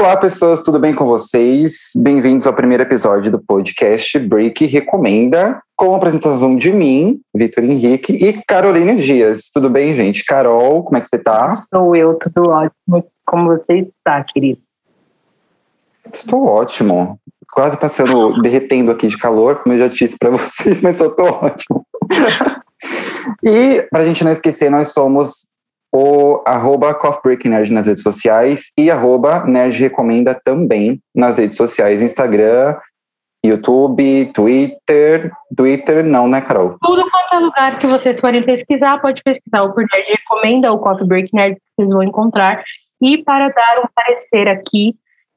Olá, pessoas, tudo bem com vocês? Bem-vindos ao primeiro episódio do podcast Break Recomenda, com a apresentação de mim, Vitor Henrique, e Carolina Dias. Tudo bem, gente? Carol, como é que você tá? Sou eu, tudo ótimo. Como você está, querido? Estou ótimo. Quase passando, derretendo aqui de calor, como eu já disse para vocês, mas eu estou ótimo. e, para a gente não esquecer, nós somos o arroba Nerd nas redes sociais e arroba Nerd Recomenda também nas redes sociais, Instagram, YouTube, Twitter, Twitter não, né, Carol? Tudo quanto é lugar que vocês forem pesquisar, pode pesquisar o por Nerd Recomenda, o Coffee Break Nerd, vocês vão encontrar. E para dar um parecer aqui,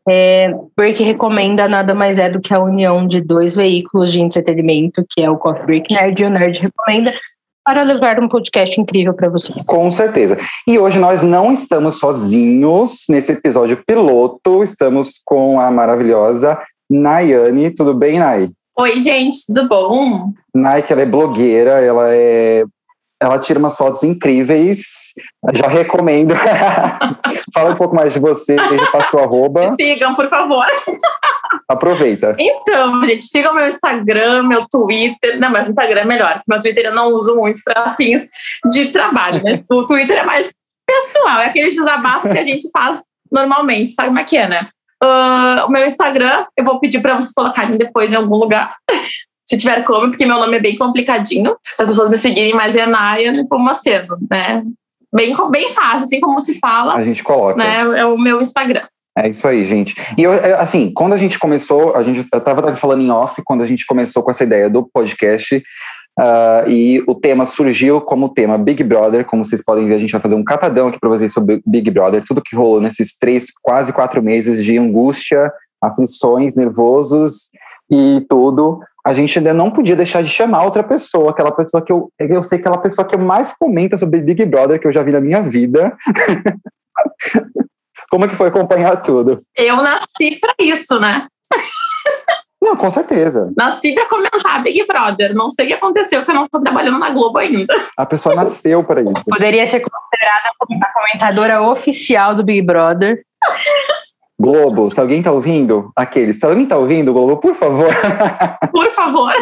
é, Break Recomenda nada mais é do que a união de dois veículos de entretenimento, que é o Coffee Break Nerd e o Nerd Recomenda, para levar um podcast incrível para vocês. Com certeza. E hoje nós não estamos sozinhos nesse episódio piloto, estamos com a maravilhosa Nayane. Tudo bem, Nay? Oi, gente, tudo bom? Nay, que ela é blogueira, ela é ela tira umas fotos incríveis. Já recomendo. Fala um pouco mais de você, passa o arroba. Sigam, por favor. Aproveita. Então, gente, sigam meu Instagram, meu Twitter. Não, mas o Instagram é melhor, porque meu Twitter eu não uso muito para fins de trabalho, mas o Twitter é mais pessoal, é aqueles desabafos que a gente faz normalmente, sabe como é que é, né? Uh, o meu Instagram, eu vou pedir para vocês colocarem depois em algum lugar. Se tiver como, porque meu nome é bem complicadinho, para as pessoas me seguirem, mas é Naya Nepomuceno, né? Bem, bem fácil, assim como se fala. A gente coloca. Né? É o meu Instagram. É isso aí, gente. E eu, assim, quando a gente começou, a gente, eu estava falando em off, quando a gente começou com essa ideia do podcast, uh, e o tema surgiu como tema Big Brother. Como vocês podem ver, a gente vai fazer um catadão aqui para vocês sobre Big Brother, tudo que rolou nesses três, quase quatro meses de angústia, aflições, nervosos e tudo a gente ainda não podia deixar de chamar outra pessoa, aquela pessoa que eu, eu sei que aquela pessoa que mais comenta sobre Big Brother que eu já vi na minha vida. Como é que foi acompanhar tudo? Eu nasci para isso, né? Não, com certeza. Nasci para comentar Big Brother. Não sei o que aconteceu, que eu não estou trabalhando na Globo ainda. A pessoa nasceu para isso. Poderia ser considerada a comentadora oficial do Big Brother. Globo, se alguém tá ouvindo, aqueles, se alguém tá ouvindo, Globo, por favor. Por favor.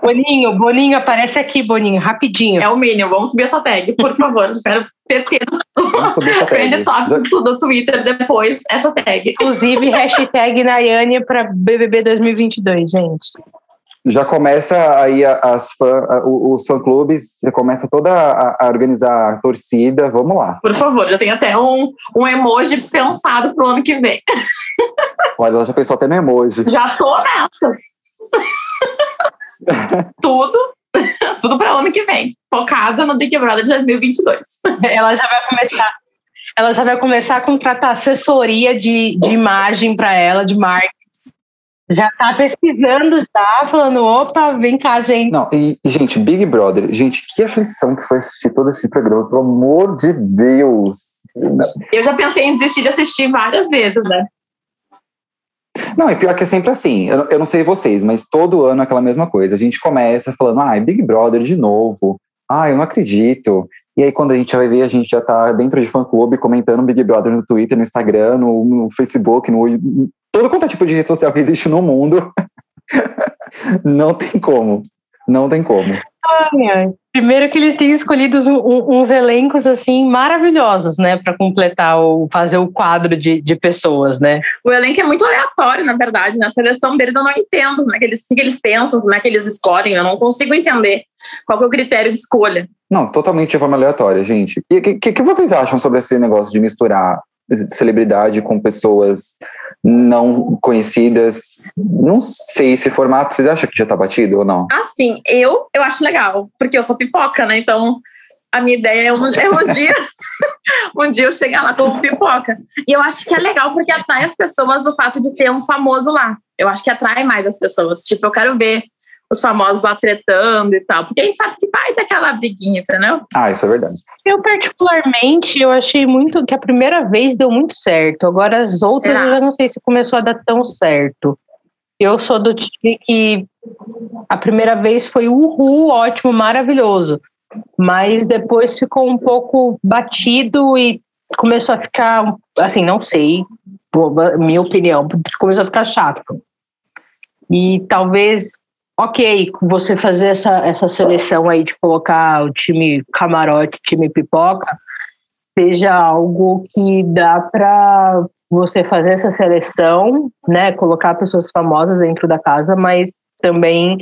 Boninho, Boninho, aparece aqui, Boninho, rapidinho. É o mínimo, vamos subir essa tag, por favor. Espero ter essa tag. Topics do Twitter depois, essa tag. Inclusive, hashtag Nayane para BBB 2022, gente já começa aí as fã, os fã-clubes, já começa toda a, a, organizar a torcida, vamos lá. Por favor, já tem até um, um emoji pensado pro ano que vem. Olha, ela já pensou até no emoji. Já tô nessa. tudo, tudo para o ano que vem, focada no Big Brother 2022. Ela já vai começar ela já vai começar a contratar assessoria de, de imagem para ela, de marketing já tá pesquisando, já, falando, opa, vem cá, gente. Não, e, gente, Big Brother, gente, que aflição que foi assistir todo esse programa, pelo amor de Deus. Eu já pensei em desistir de assistir várias vezes, né? Não, e pior que é sempre assim, eu, eu não sei vocês, mas todo ano é aquela mesma coisa. A gente começa falando, ah, Big Brother de novo. Ah, eu não acredito. E aí, quando a gente vai ver, a gente já tá dentro de fã-clube comentando Big Brother no Twitter, no Instagram, no, no Facebook, no, todo quanto é tipo de rede social que existe no mundo. não tem como. Não tem como. Ai, Primeiro que eles têm escolhido uns, elencos assim maravilhosos, né, para completar o fazer o quadro de, de pessoas, né? O elenco é muito aleatório, na verdade. Na seleção deles eu não entendo como é que eles, o que eles pensam, como é que eles escolhem. Eu não consigo entender qual é o critério de escolha. Não, totalmente de forma aleatória, gente. E o que, que vocês acham sobre esse negócio de misturar celebridade com pessoas não conhecidas. Não sei esse formato, vocês acham que já tá batido ou não? Assim, eu, eu acho legal, porque eu sou pipoca, né? Então, a minha ideia é um, é um dia um dia eu chegar lá como pipoca. E eu acho que é legal porque atrai as pessoas o fato de ter um famoso lá. Eu acho que atrai mais as pessoas. Tipo, eu quero ver os famosos lá tretando e tal. Porque a gente sabe que vai ter aquela briguinha, entendeu? Ah, isso é verdade. Eu, particularmente, eu achei muito que a primeira vez deu muito certo. Agora, as outras, eu já não sei se começou a dar tão certo. Eu sou do time que a primeira vez foi uhul, ótimo, maravilhoso. Mas depois ficou um pouco batido e começou a ficar, assim, não sei, minha opinião, começou a ficar chato. E talvez, ok, você fazer essa, essa seleção aí de colocar o time camarote, time pipoca, seja algo que dá para você fazer essa seleção, né, colocar pessoas famosas dentro da casa, mas também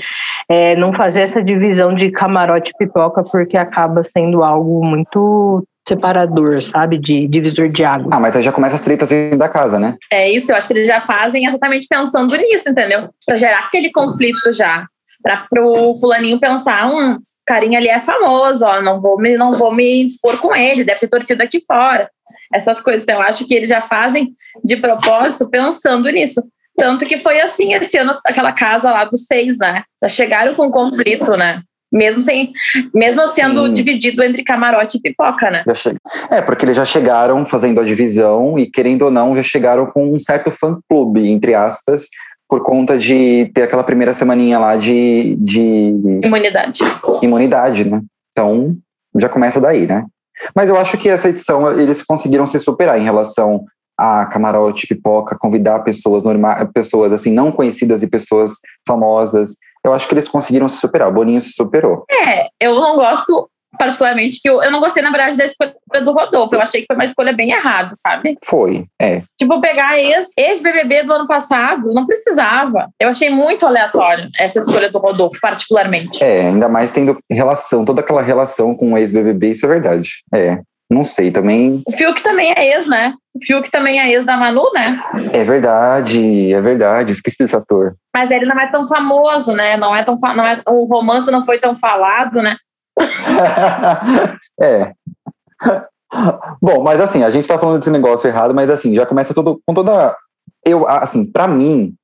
é, não fazer essa divisão de camarote e pipoca, porque acaba sendo algo muito separador, sabe? De divisor de água. Ah, mas aí já começa as tretas dentro da casa, né? É isso, eu acho que eles já fazem exatamente pensando nisso, entendeu? Para gerar aquele conflito já. Para pro fulaninho pensar, hum, carinha ali é famoso, ó, não vou me, não vou me dispor com ele, deve ter torcido aqui fora. Essas coisas. Então, eu acho que eles já fazem de propósito pensando nisso. Tanto que foi assim esse ano, aquela casa lá dos seis, né? Já chegaram com conflito, né? Mesmo sem, mesmo sendo Sim. dividido entre camarote e pipoca, né? É, porque eles já chegaram fazendo a divisão e, querendo ou não, já chegaram com um certo fã-clube, entre aspas, por conta de ter aquela primeira semaninha lá de, de. Imunidade. Imunidade, né? Então, já começa daí, né? Mas eu acho que essa edição eles conseguiram se superar em relação a camarote, pipoca, convidar pessoas normais, pessoas assim não conhecidas e pessoas famosas eu acho que eles conseguiram se superar. O Boninho se superou. É, eu não gosto particularmente que eu, eu não gostei na verdade da escolha do Rodolfo. Eu achei que foi uma escolha bem errada, sabe? Foi, é. Tipo pegar ex ex do ano passado, não precisava. Eu achei muito aleatório essa escolha do Rodolfo, particularmente. É, ainda mais tendo relação, toda aquela relação com o ex BBB, isso é verdade. É. Não sei, também. O Fiuk também é ex, né? O Fiuk também é ex da Manu, né? É verdade, é verdade. Esqueci desse ator. Mas ele não é tão famoso, né? Não é tão não é, o romance não foi tão falado, né? é. Bom, mas assim, a gente tá falando desse negócio errado, mas assim, já começa todo, com toda. Eu, assim, para mim,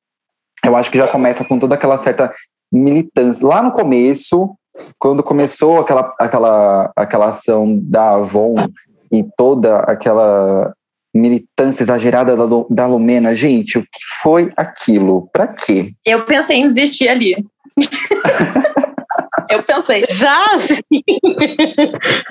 eu acho que já começa com toda aquela certa militância. Lá no começo, quando começou aquela, aquela, aquela ação da Avon e toda aquela militância exagerada da, da Lumena, gente, o que foi aquilo? Para quê? Eu pensei em desistir ali. eu pensei, já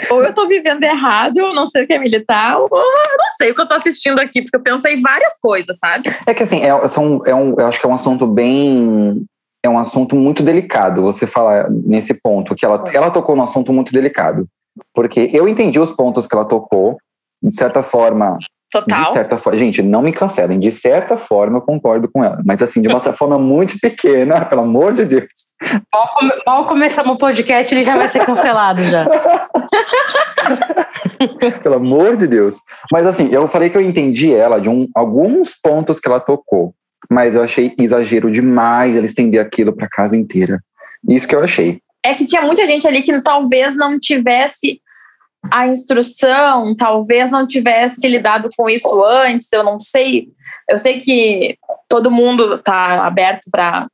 ou eu tô vivendo errado, eu não sei o que é militar, ou eu não sei o que eu tô assistindo aqui, porque eu pensei em várias coisas, sabe? É que assim, é, são, é um, eu acho que é um assunto bem é um assunto muito delicado você falar nesse ponto, que ela, ela tocou num assunto muito delicado. Porque eu entendi os pontos que ela tocou, de certa forma. Total. De certa forma, gente, não me cancelem. De certa forma, eu concordo com ela. Mas, assim, de uma forma muito pequena, pelo amor de Deus. Mal, come, mal começamos o podcast, ele já vai ser cancelado já. pelo amor de Deus. Mas, assim, eu falei que eu entendi ela de um, alguns pontos que ela tocou mas eu achei exagero demais ele estender aquilo para casa inteira. Isso que eu achei. É que tinha muita gente ali que talvez não tivesse a instrução, talvez não tivesse lidado com isso antes, eu não sei. Eu sei que todo mundo está aberto para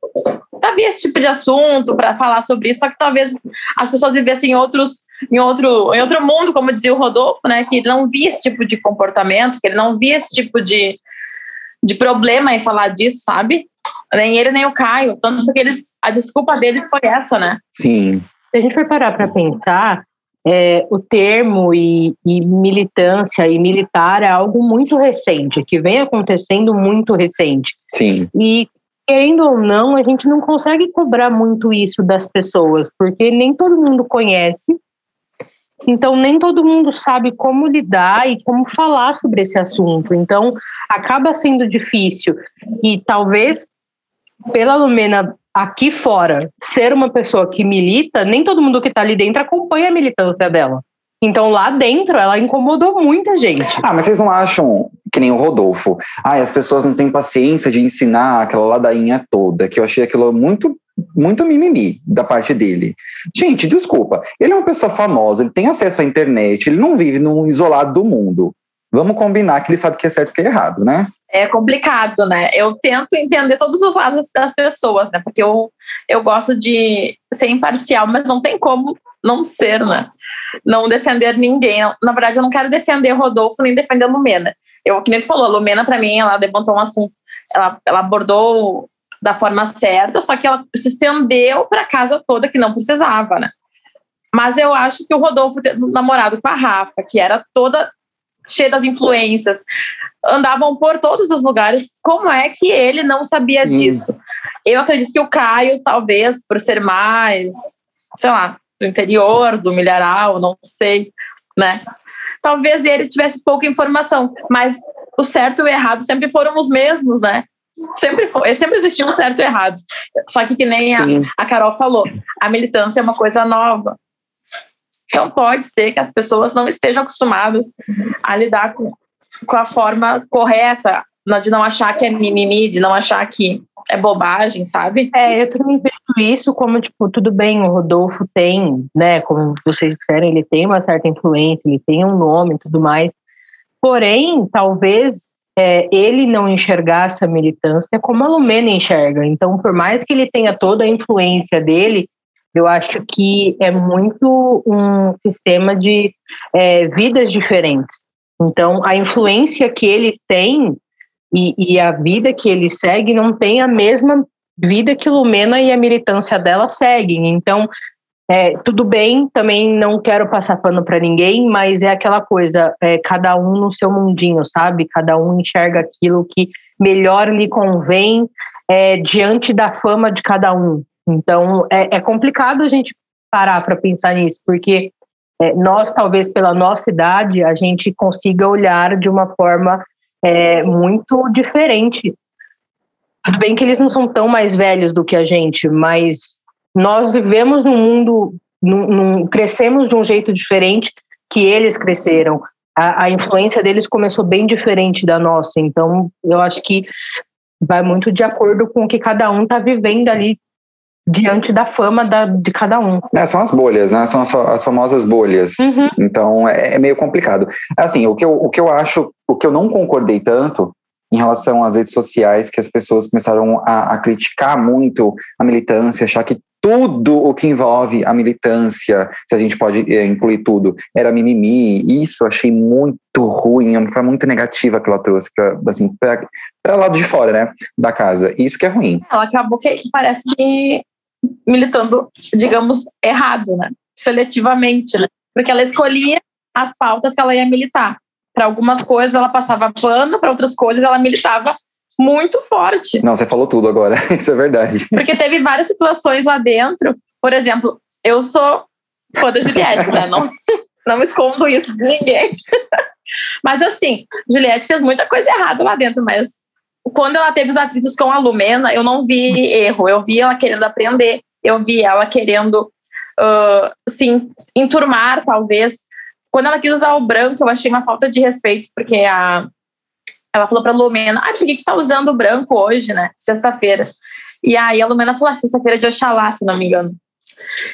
ver esse tipo de assunto, para falar sobre isso, só que talvez as pessoas vivessem em outros em outro, em outro mundo, como dizia o Rodolfo, né, que ele não via esse tipo de comportamento, que ele não via esse tipo de, de problema em falar disso, sabe? Nem ele nem o Caio, tanto porque eles, a desculpa deles foi essa, né? Sim. Se a gente for parar para pensar, é, o termo e, e, militância e militar é algo muito recente, que vem acontecendo muito recente. Sim. E querendo ou não, a gente não consegue cobrar muito isso das pessoas, porque nem todo mundo conhece então, nem todo mundo sabe como lidar e como falar sobre esse assunto. Então, acaba sendo difícil. E talvez, pela Lumena aqui fora, ser uma pessoa que milita, nem todo mundo que está ali dentro acompanha a militância dela. Então, lá dentro, ela incomodou muita gente. Ah, mas vocês não acham que nem o Rodolfo? Ah, as pessoas não têm paciência de ensinar aquela ladainha toda, que eu achei aquilo muito muito mimimi da parte dele. Gente, desculpa, ele é uma pessoa famosa, ele tem acesso à internet, ele não vive num isolado do mundo. Vamos combinar que ele sabe o que é certo e o que é errado, né? É complicado, né? Eu tento entender todos os lados das pessoas, né? Porque eu, eu gosto de ser imparcial, mas não tem como não ser, né? Não defender ninguém. Na verdade, eu não quero defender Rodolfo nem defender Lumena. Eu, que nem tu falou, a Lumena, para mim, ela levantou um assunto, ela, ela abordou da forma certa, só que ela se estendeu para a casa toda que não precisava, né? Mas eu acho que o Rodolfo namorado com a Rafa, que era toda cheio das influências, andavam por todos os lugares. Como é que ele não sabia Sim. disso? Eu acredito que o Caio, talvez, por ser mais, sei lá, do interior, do milharal, não sei, né? Talvez ele tivesse pouca informação, mas o certo e o errado sempre foram os mesmos, né? Sempre foi, sempre existiu um certo e errado. Só que, que nem a, a Carol falou, a militância é uma coisa nova. Então, pode ser que as pessoas não estejam acostumadas a lidar com, com a forma correta, de não achar que é mimimi, de não achar que é bobagem, sabe? É, eu também vejo isso como, tipo, tudo bem, o Rodolfo tem, né, como vocês disseram, ele tem uma certa influência, ele tem um nome e tudo mais. Porém, talvez é, ele não enxergasse a militância como a Lumena enxerga. Então, por mais que ele tenha toda a influência dele, eu acho que é muito um sistema de é, vidas diferentes. Então, a influência que ele tem e, e, a vida que ele segue não tem a mesma vida que Lumena e a militância dela seguem. Então, é, tudo bem, também não quero passar pano para ninguém, mas é aquela coisa, é, cada um no seu mundinho, sabe? Cada um enxerga aquilo que melhor lhe convém é, diante da fama de cada um. Então, é, é complicado a gente parar para pensar nisso, porque é, nós, talvez pela nossa idade, a gente consiga olhar de uma forma é, muito diferente. Tudo bem que eles não são tão mais velhos do que a gente, mas nós vivemos num mundo, num, num, crescemos de um jeito diferente que eles cresceram. A, a influência deles começou bem diferente da nossa, então eu acho que vai muito de acordo com o que cada um está vivendo ali diante da fama da, de cada um. É, são as bolhas, né? São as, as famosas bolhas. Uhum. Então é, é, meio complicado. Assim, o que, eu, o que eu acho, o que eu não concordei tanto em relação às redes sociais, que as pessoas começaram a, a criticar muito a militância, achar que tudo o que envolve a militância, se a gente pode é, incluir tudo, era mimimi. Isso eu achei muito ruim, foi muito negativa que ela trouxe para assim, para lado de fora, né, da casa. Isso que é ruim. Ela acabou que parece que militando, digamos, errado, né? Seletivamente, né? Porque ela escolhia as pautas que ela ia militar. Para algumas coisas ela passava pano, para outras coisas ela militava muito forte. Não, você falou tudo agora, isso é verdade. Porque teve várias situações lá dentro. Por exemplo, eu sou fã da Juliette, né? Não, não escondo isso de ninguém. Mas assim, Juliette fez muita coisa errada lá dentro, mas quando ela teve os atritos com a Lumena, eu não vi erro, eu vi ela querendo aprender, eu vi ela querendo uh, se enturmar, talvez. Quando ela quis usar o branco, eu achei uma falta de respeito, porque a, ela falou pra Lumena, ah, por que, que tá usando branco hoje, né? Sexta-feira. E aí a Lumena falou, ah, sexta-feira é de Oxalá, se não me engano.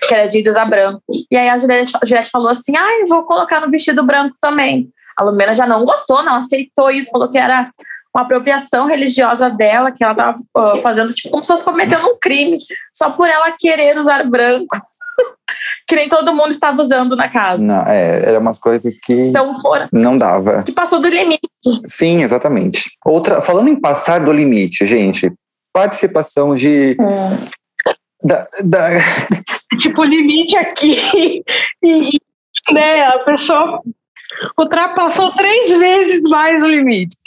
Que era de usar branco. E aí a Juliette, falou assim, ah, vou colocar no vestido branco também. A Lumena já não gostou, não aceitou isso, falou que era uma apropriação religiosa dela, que ela estava uh, fazendo, tipo, como se fosse cometendo um crime, só por ela querer usar branco. que nem todo mundo estava usando na casa. Não, é, eram umas coisas que então, fora, não dava. Que passou do limite. Sim, exatamente. Outra, falando em passar do limite, gente, participação de. Hum. Da, da... Tipo, limite aqui. E, né, a pessoa ultrapassou três vezes mais o limite.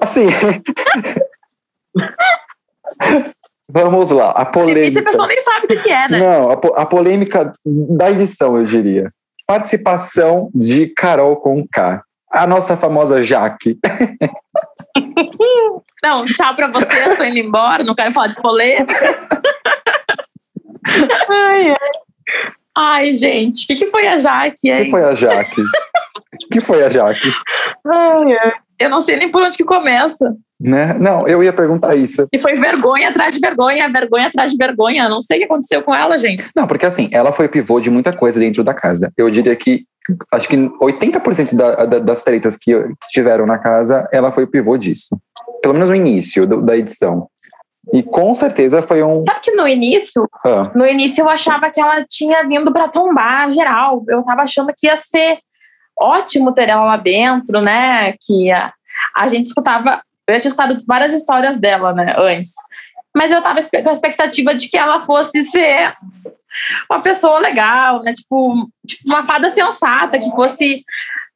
Assim. Vamos lá, a polêmica. Limite, a pessoa nem sabe o que é, né? Não, a, a polêmica da edição, eu diria. Participação de Carol com K. A nossa famosa Jaque. Não, tchau pra vocês, tô indo embora, não quero falar de polêmica. ai, ai. gente, o que, que foi a Jaque? O que foi a Jaque? O que foi a Jaque? Ai. Eu não sei nem por onde que começa. Né? Não, eu ia perguntar isso. E foi vergonha atrás de vergonha, vergonha atrás de vergonha. Não sei o que aconteceu com ela, gente. Não, porque assim, ela foi pivô de muita coisa dentro da casa. Eu diria que acho que 80% da, da, das tretas que, que, tiveram na casa, ela foi o pivô disso. Pelo menos no início do, da edição. E com certeza foi um. Sabe que no início, ah. no início eu achava que ela tinha vindo para tombar geral. Eu tava achando que ia ser ótimo ter ela lá dentro, né? Que a, a gente escutava, eu já tinha escutado várias histórias dela, né, antes. Mas eu tava com a expectativa de que ela fosse ser uma pessoa legal, né? Tipo, tipo uma fada sensata, que fosse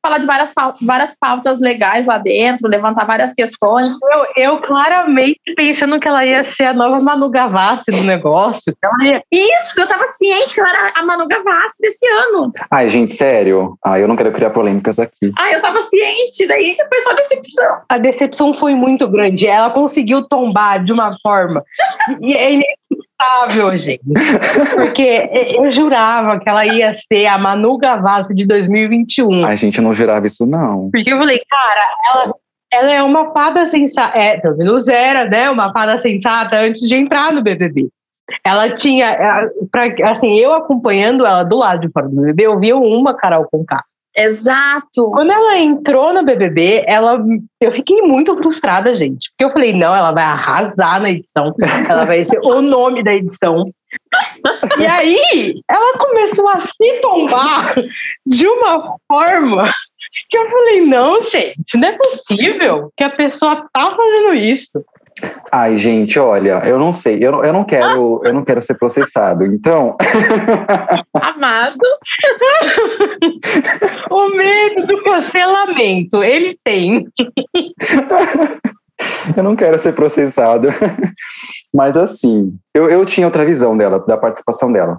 falar de várias, várias pautas legais lá dentro, levantar várias questões. Eu, eu claramente pensando que ela ia ser a nova Manu Gavassi do negócio. Ia... Isso, eu tava ciente que ela era a Manu Gavassi desse ano. Ai, gente, sério? Ah, eu não quero criar polêmicas aqui. Ah, eu tava ciente, daí foi só decepção. A decepção foi muito grande. Ela conseguiu tombar de uma forma. e é inacreditável, gente. Porque eu jurava que ela ia ser a Manu Gavassi de 2021. A gente não jurava isso, não. Porque eu falei, cara, ela, ela é uma fada sensata, é, pelo menos era, né, uma fada sensata antes de entrar no BBB. Ela tinha, é, pra, assim, eu acompanhando ela do lado de fora do BBB, eu via uma Carol com K. Exato. Quando ela entrou no BBB, ela, eu fiquei muito frustrada, gente. Porque eu falei, não, ela vai arrasar na edição. Ela vai ser o nome da edição. E aí, ela começou a se tombar de uma forma que eu falei, não, gente, não é possível que a pessoa tá fazendo isso. Ai, gente, olha, eu não sei, eu, eu não quero, eu não quero ser processado, então. Amado. o medo do cancelamento, ele tem. eu não quero ser processado, mas assim, eu, eu tinha outra visão dela, da participação dela.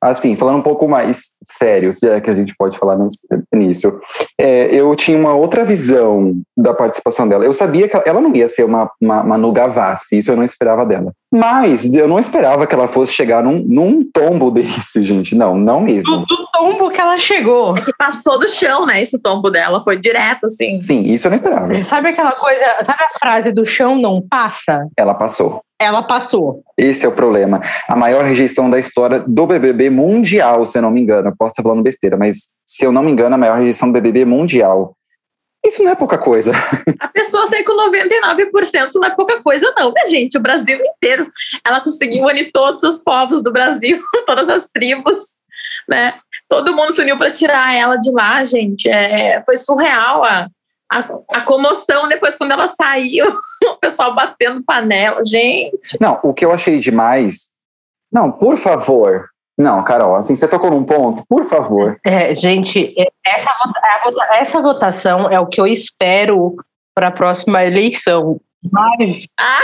Assim, falando um pouco mais sério, se é que a gente pode falar nisso, é, eu tinha uma outra visão da participação dela. Eu sabia que ela não ia ser uma, uma, uma Gavassi, isso eu não esperava dela. Mas eu não esperava que ela fosse chegar num, num tombo desse, gente. Não, não mesmo. Do, do tombo que ela chegou. É que passou do chão, né? Esse tombo dela. Foi direto, assim. Sim, isso eu não esperava. Sabe aquela coisa, sabe a frase do chão não passa? Ela passou ela passou. Esse é o problema. A maior rejeição da história do BBB mundial, se eu não me engano. Eu posso estar falando besteira, mas se eu não me engano, a maior rejeição do BBB mundial. Isso não é pouca coisa. A pessoa sair com 99% não é pouca coisa, não, né, gente? O Brasil inteiro. Ela conseguiu unir todos os povos do Brasil, todas as tribos, né? Todo mundo se uniu para tirar ela de lá, gente. É, foi surreal a, a, a, comoção depois quando ela saiu, o pessoal batendo panela, gente. Não, o que eu achei demais. Não, por favor. Não, Carol, assim, você tocou num ponto, por favor. É, gente, essa, essa votação é o que eu espero para a próxima eleição. Mas. Ah.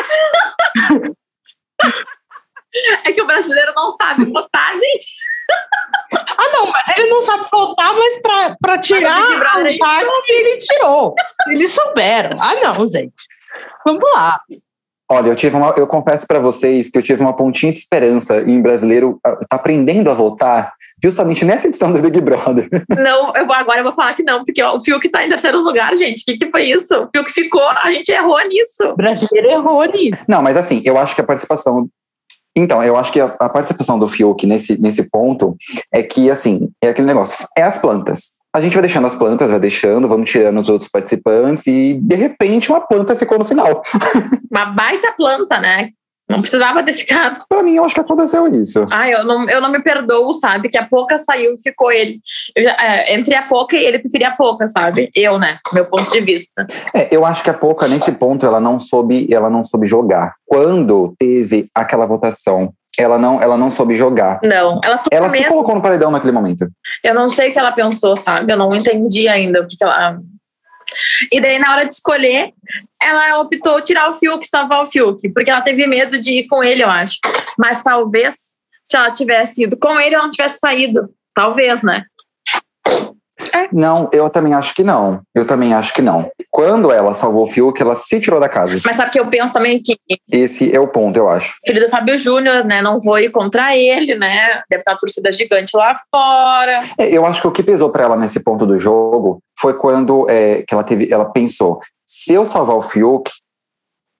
é que o brasileiro não sabe votar, gente. Ah, não, mas ele não sabe voltar, mas pra tirar a parte ele tirou. Eles souberam. Ah, não, gente. Vamos lá. Olha, eu tive uma, eu confesso para vocês que eu tive uma pontinha de esperança em brasileiro tá aprendendo a votar justamente nessa edição do Big Brother. Não, eu, agora eu vou falar que não, porque ó, o Fiuk tá em terceiro lugar, gente. O que, que foi isso? O Fiuk ficou, a gente errou nisso. O brasileiro errou nisso. Não, mas assim, eu acho que a participação então, eu acho que a, a, participação do Fiuk nesse, nesse ponto é que, assim, é aquele negócio, é as plantas. A gente vai deixando as plantas, vai deixando, vamos tirando os outros participantes e, de repente, uma planta ficou no final. Uma baita planta, né? Não precisava ter ficado. Pra mim, eu acho que aconteceu isso. Ah, eu não, eu não me perdoo, sabe? Que a pouca saiu e ficou ele. Já, é, entre a pouca e ele, preferia a pouca, sabe? Eu, né? Meu ponto de vista. É, eu acho que a pouca, nesse ponto, ela não soube, ela não soube jogar. Quando teve aquela votação ela não, ela não soube jogar. Não, ela, ela se colocou no paredão naquele momento. Eu não sei o que ela pensou, sabe? Eu não entendi ainda o que, que ela e daí, na hora de escolher, ela optou tirar o Fiuk, salvar o Fiuk, porque ela teve medo de ir com ele, eu acho. Mas talvez, se ela tivesse ido com ele, ela não tivesse saído. Talvez, né? É. Não, eu também acho que não. Eu também acho que não. Quando ela salvou o Fiuk, ela se tirou da casa. Mas sabe que eu penso também que. Esse é o ponto, eu acho. Filho do Fábio Júnior, né? Não vou ir contra ele, né? Deve estar uma torcida gigante lá fora. É, eu acho que o que pesou para ela nesse ponto do jogo foi quando é, que ela teve. Ela pensou: se eu salvar o Fiuk,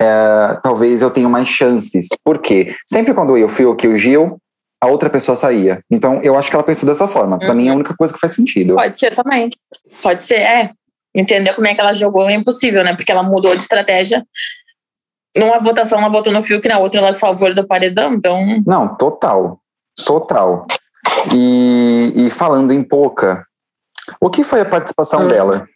é, talvez eu tenha mais chances. Por quê? Sempre quando eu, o Fiuk e o Gil, a outra pessoa saía. Então, eu acho que ela pensou dessa forma. Para mim, é a uhum. única coisa que faz sentido. Pode ser também. Pode ser, é. Entender como é que ela jogou é impossível, né? Porque ela mudou de estratégia. Numa votação, ela votou no Fiuk, na outra, ela salvou ele do paredão. Então. Não, total. Total. E, e falando em pouca, o que foi a participação hum. dela?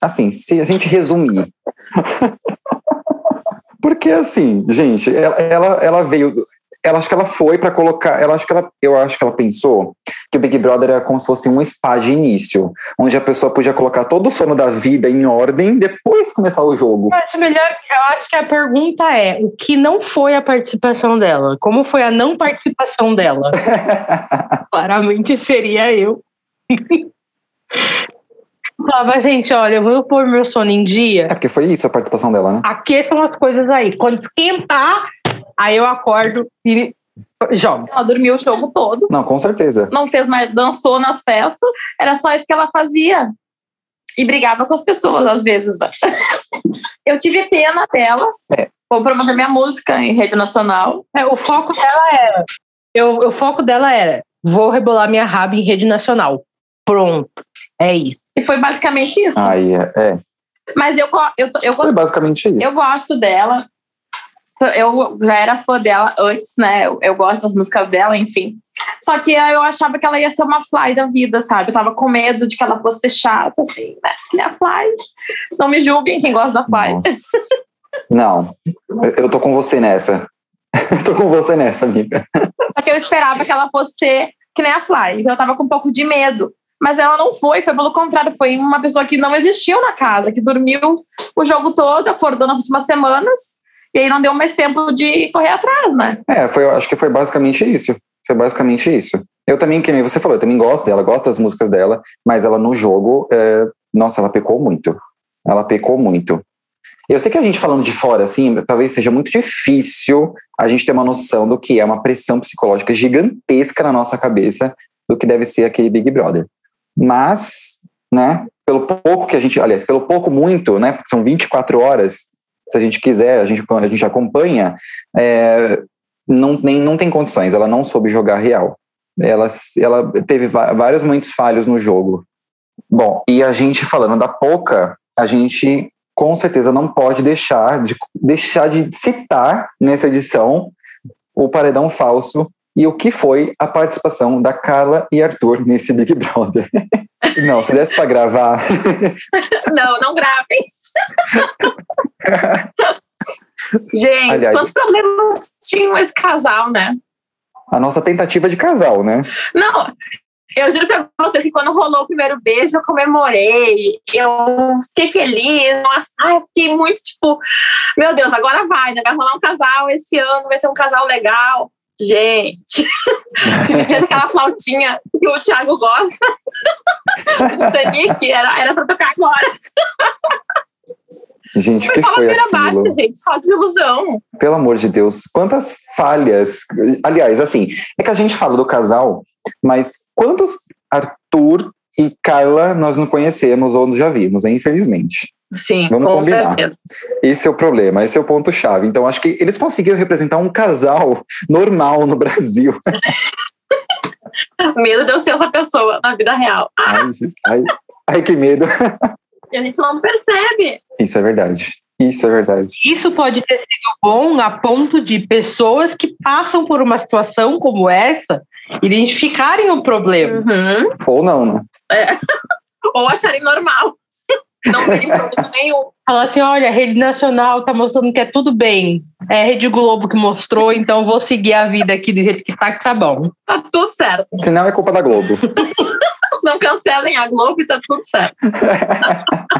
Assim, se a gente resumir. Porque, assim, gente, ela, ela, ela veio ela acho que ela foi para colocar, ela acho que ela, eu acho que ela pensou que o Big Brother era como se fosse um spa de início, onde a pessoa podia colocar todo o sono da vida em ordem depois começar o jogo. Eu acho melhor, eu acho que a pergunta é o que não foi a participação dela, como foi a não participação dela. Claramente seria eu. Falava, gente, olha, eu vou pôr meu sono em dia. É porque foi isso a participação dela, né? Aqueçam as coisas aí. Quando esquentar, aí eu acordo e jogo. Ela dormiu o jogo todo. Não, com certeza. Não fez mais, dançou nas festas. Era só isso que ela fazia. E brigava com as pessoas, às vezes. Né? Eu tive pena delas. É. Vou promover minha música em rede nacional. É, o foco dela era. Eu, o foco dela era: vou rebolar minha raba em rede nacional. Pronto. É isso. E foi basicamente isso. Aí, é. Mas eu, go- eu, eu, Foi basicamente isso. eu gosto dela. Eu já era fã dela antes, né? Eu, eu gosto das músicas dela, enfim. Só que eu achava que ela ia ser uma Fly da vida, sabe? Eu tava com medo de que ela fosse ser chata, assim, né? Que nem a Fly. Não me julguem quem gosta da Fly. Não, eu- eu tô com você nessa. Eu tô com você nessa, amiga. Só que eu esperava que ela fosse ser que nem a Fly. Então eu tava com um pouco de medo. Mas ela não foi, foi pelo contrário, foi uma pessoa que não existiu na casa, que dormiu o jogo todo, acordou nas últimas semanas, e aí não deu mais tempo de correr atrás, né? É, foi, acho que foi basicamente isso. Foi basicamente isso. Eu também, que nem você falou, eu também gosto dela, gosto das músicas dela, mas ela no jogo, é, nossa, ela pecou muito. Ela pecou muito. Eu sei que a gente falando de fora, assim, talvez seja muito difícil a gente ter uma noção do que é uma pressão psicológica gigantesca na nossa cabeça do que deve ser aquele Big Brother. Mas, né, pelo pouco que a gente, aliás, pelo pouco muito, né, porque são 24 horas, se a gente quiser, a gente, a gente acompanha, é, não, nem, não tem condições, ela não soube jogar real. Ela, ela teve vários momentos falhos no jogo. Bom, e a gente falando da Poca, a gente com certeza não pode deixar de, deixar de citar nessa edição o paredão falso e o que foi a participação da Carla e Arthur nesse Big Brother. não, se desse para gravar, Não, não gravem. Gente, Aliás- quantos problemas tinham esse casal, né? a nossa tentativa de casal, né? Não, eu juro pra vocês que quando rolou o primeiro beijo, eu comemorei, eu fiquei feliz, nossa, ai, fiquei muito tipo, meu Deus, agora vai, né? Vai rolar um casal esse ano, vai ser um casal legal. Gente, se me fez aquela flautinha que o Thiago gosta, do Titanic, era, era pra tocar agora. Gente, o que Foi só foi aquilo? gente, só desilusão. Pelo amor de Deus, quantas falhas. Aliás, assim, é que a gente fala do casal, mas quantos Arthur e Carla nós não conhecemos ou já vimos, né? infelizmente. Sim, Vamos com combinar. certeza. Esse é o problema, esse é o ponto-chave. Então, acho que eles conseguiram representar um casal normal no Brasil. Medo de eu ser essa pessoa na vida real. Ai, ai, ai, que medo. E a gente não percebe. Isso é verdade. Isso é verdade. Isso pode ter sido bom a ponto de pessoas que passam por uma situação como essa identificarem o problema. Uhum. Ou não, né? Ou acharem normal. Não tem problema nenhum. Falar assim: olha, a rede nacional tá mostrando que é tudo bem. É a Rede Globo que mostrou, então vou seguir a vida aqui do jeito que tá, que tá bom. Tá tudo certo. Se não, é culpa da Globo. Se não cancelem a Globo, tá tudo certo.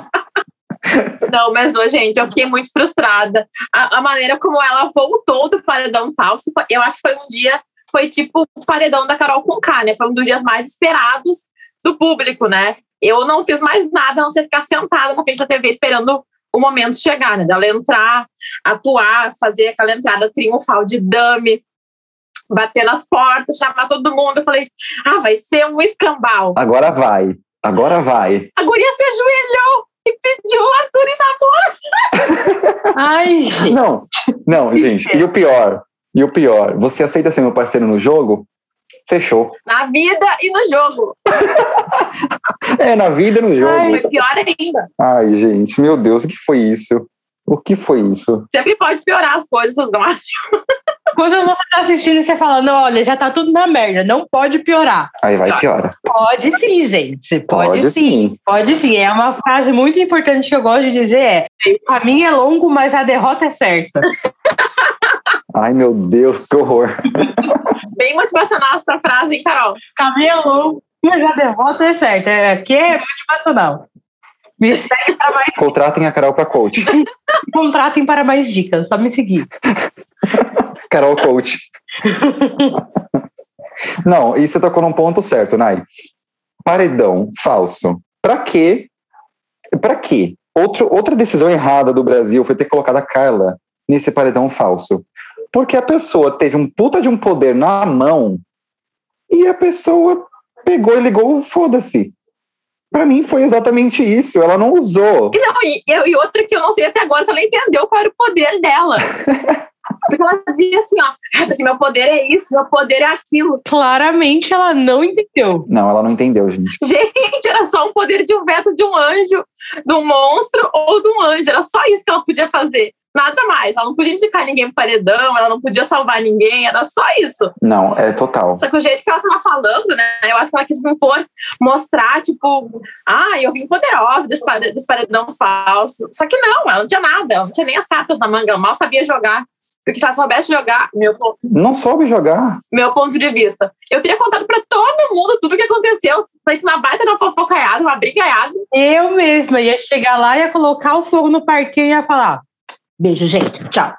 Não, mas, ô, gente, eu fiquei muito frustrada. A, a maneira como ela voltou do paredão falso, eu acho que foi um dia, foi tipo o paredão da Carol Conká, né? Foi um dos dias mais esperados do público, né? Eu não fiz mais nada, a não ser ficar sentada na frente da TV esperando o momento chegar, né? Dela entrar, atuar, fazer aquela entrada triunfal de dame, bater nas portas, chamar todo mundo. Eu falei, ah, vai ser um escambau. Agora vai. Agora vai. A guria se ajoelhou e pediu o Arthur em namoro. Ai, gente. Não, não, gente. E o pior, e o pior, você aceita ser meu parceiro no jogo? Fechou. Na vida e no jogo. É, na vida e no jogo. Foi pior ainda. Ai, gente, meu Deus, o que foi isso? O que foi isso? Sempre pode piorar as coisas, vocês não acham? Quando você tá assistindo, você fala: não, olha, já tá tudo na merda, não pode piorar. Aí vai e piora. Pode sim, gente. Pode, Pode sim. sim. Pode sim. É uma frase muito importante que eu gosto de dizer: é o caminho é longo, mas a derrota é certa. Ai, meu Deus, que horror. Bem motivacional essa frase, hein, Carol? Cabelo, já derrota é certo. É, aqui é motivacional. Me segue para mais. Contratem a Carol para coach. Contratem para mais dicas, só me seguir. Carol Coach. Não, e você tocou num ponto certo, Nai. Paredão falso. Para quê? Para quê? Outro, outra decisão errada do Brasil foi ter colocado a Carla nesse paredão falso. Porque a pessoa teve um puta de um poder na mão e a pessoa pegou e ligou, foda-se. Pra mim foi exatamente isso, ela não usou. E, não, e, e outra que eu não sei até agora se ela entendeu qual era o poder dela. Porque ela dizia assim, ó, porque meu poder é isso, meu poder é aquilo. Claramente ela não entendeu. Não, ela não entendeu, gente. Gente, era só um poder de um veto de um anjo, de um monstro ou de um anjo. Era só isso que ela podia fazer. Nada mais. Ela não podia indicar ninguém pro paredão, ela não podia salvar ninguém, era só isso. Não, é total. Só que o jeito que ela tava falando, né? Eu acho que ela quis me impor, mostrar, tipo, ah, eu vim poderosa desse paredão falso. Só que não, ela não tinha nada, ela não tinha nem as cartas na manga, ela mal sabia jogar. Porque se ela soubesse jogar, meu ponto. Não soube jogar. Meu ponto de vista. Eu teria contado para todo mundo tudo o que aconteceu. Foi uma baita uma fofocaiada, uma brigaiada. Eu mesma ia chegar lá, ia colocar o fogo no parquinho e ia falar: beijo, gente, tchau.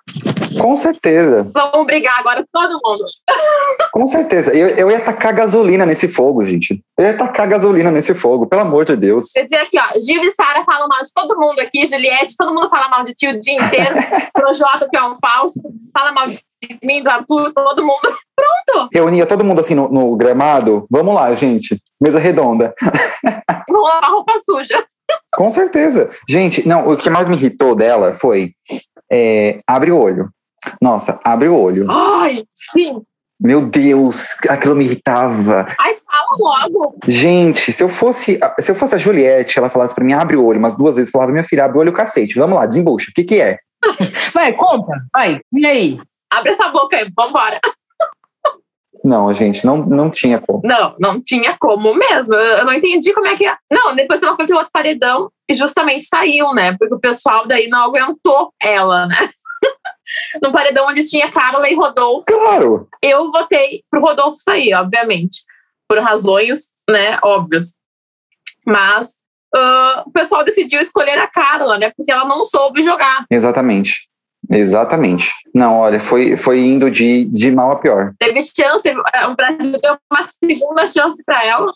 Com certeza. Vamos brigar agora, todo mundo. Com certeza. Eu, eu ia tacar gasolina nesse fogo, gente. Eu ia tacar gasolina nesse fogo, pelo amor de Deus. Quer dizer aqui, ó, Gil e Sara falam mal de todo mundo aqui, Juliette, todo mundo fala mal de ti o dia inteiro. Projota, que é um falso, fala mal de mim, do Arthur, todo mundo. Pronto. Reunia todo mundo assim no, no gramado. Vamos lá, gente. Mesa redonda. Vamos lavar roupa suja. Com certeza. Gente, não, o que mais me irritou dela foi é, abre o olho. Nossa, abre o olho. Ai, sim. Meu Deus, aquilo me irritava. Ai, fala logo. Gente, se eu fosse, se eu fosse a Juliette, ela falasse pra mim, abre o olho, umas duas vezes, falava, minha filha, abre o olho, cacete, vamos lá, desembucha, o que que é? Vai, conta, vai, e aí? Abre essa boca aí, vambora. Não, gente, não, não tinha como. Não, não tinha como mesmo. Eu não entendi como é que. Não, depois ela foi pro outro paredão e justamente saiu, né? Porque o pessoal daí não aguentou ela, né? no paredão onde tinha Carla e Rodolfo. Claro. Eu votei pro Rodolfo sair, obviamente, por razões, né, óbvias. Mas uh, o pessoal decidiu escolher a Carla, né, porque ela não soube jogar. Exatamente. Exatamente. Não, olha, foi, foi indo de, de mal a pior. Teve chance, é, o Brasil deu uma segunda chance para ela.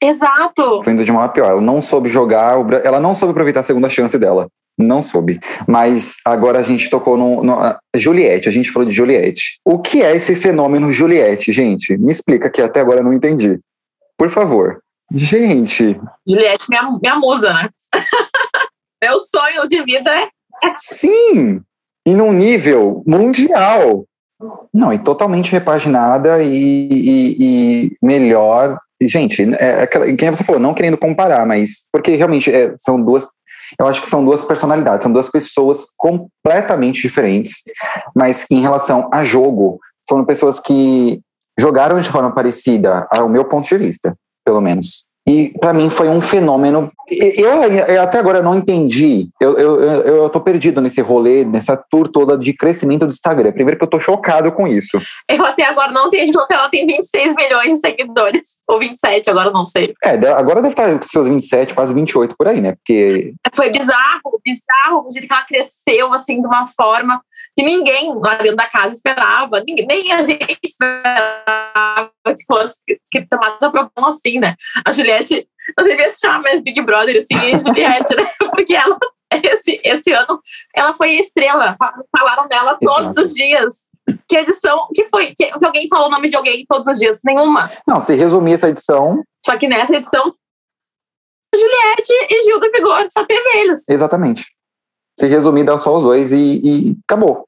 Exato. Foi indo de mal a pior. Ela não soube jogar, ela não soube aproveitar a segunda chance dela. Não soube. Mas agora a gente tocou no, no, Juliette, a gente falou de Juliette. O que é esse fenômeno Juliette, gente? Me explica que até agora eu não entendi. Por favor. Gente. Juliette, minha, minha musa, né? Meu sonho de vida é. Sim! E num nível mundial. Não, e totalmente repaginada e, e, e melhor. Gente, é, é, quem você falou, não querendo comparar, mas porque realmente é, são duas eu acho que são duas personalidades, são duas pessoas completamente diferentes, mas em relação a jogo, foram pessoas que jogaram de forma parecida, ao meu ponto de vista, pelo menos. E para mim foi um fenômeno. Eu, eu, até agora não entendi. Eu, eu, eu tô perdido nesse rolê, nessa tour toda de crescimento do Instagram. Primeiro que eu tô chocado com isso. Eu até agora não entendi porque ela tem 26 milhões de seguidores. Ou 27, agora não sei. É, agora deve estar com seus 27, quase 28 por aí, né? Porque. Foi bizarro, bizarro o jeito que ela cresceu, assim, de uma forma que ninguém lá dentro da casa esperava, ninguém, nem a gente esperava que fosse que, tomasse a proporção assim, né? A Juliette não devia se chamar mais Big Brother, assim, Juliette, né? Porque ela, esse, esse ano, ela foi estrela, falaram dela todos Exato. os dias. Que edição, que foi? Que, que, alguém falou o nome de alguém todos os dias? Nenhuma. Não, se resumir essa edição. Só que nessa edição, Juliette e Gil do Vigor, só teve eles. Exatamente. Se resumir, dá só os dois e, e acabou.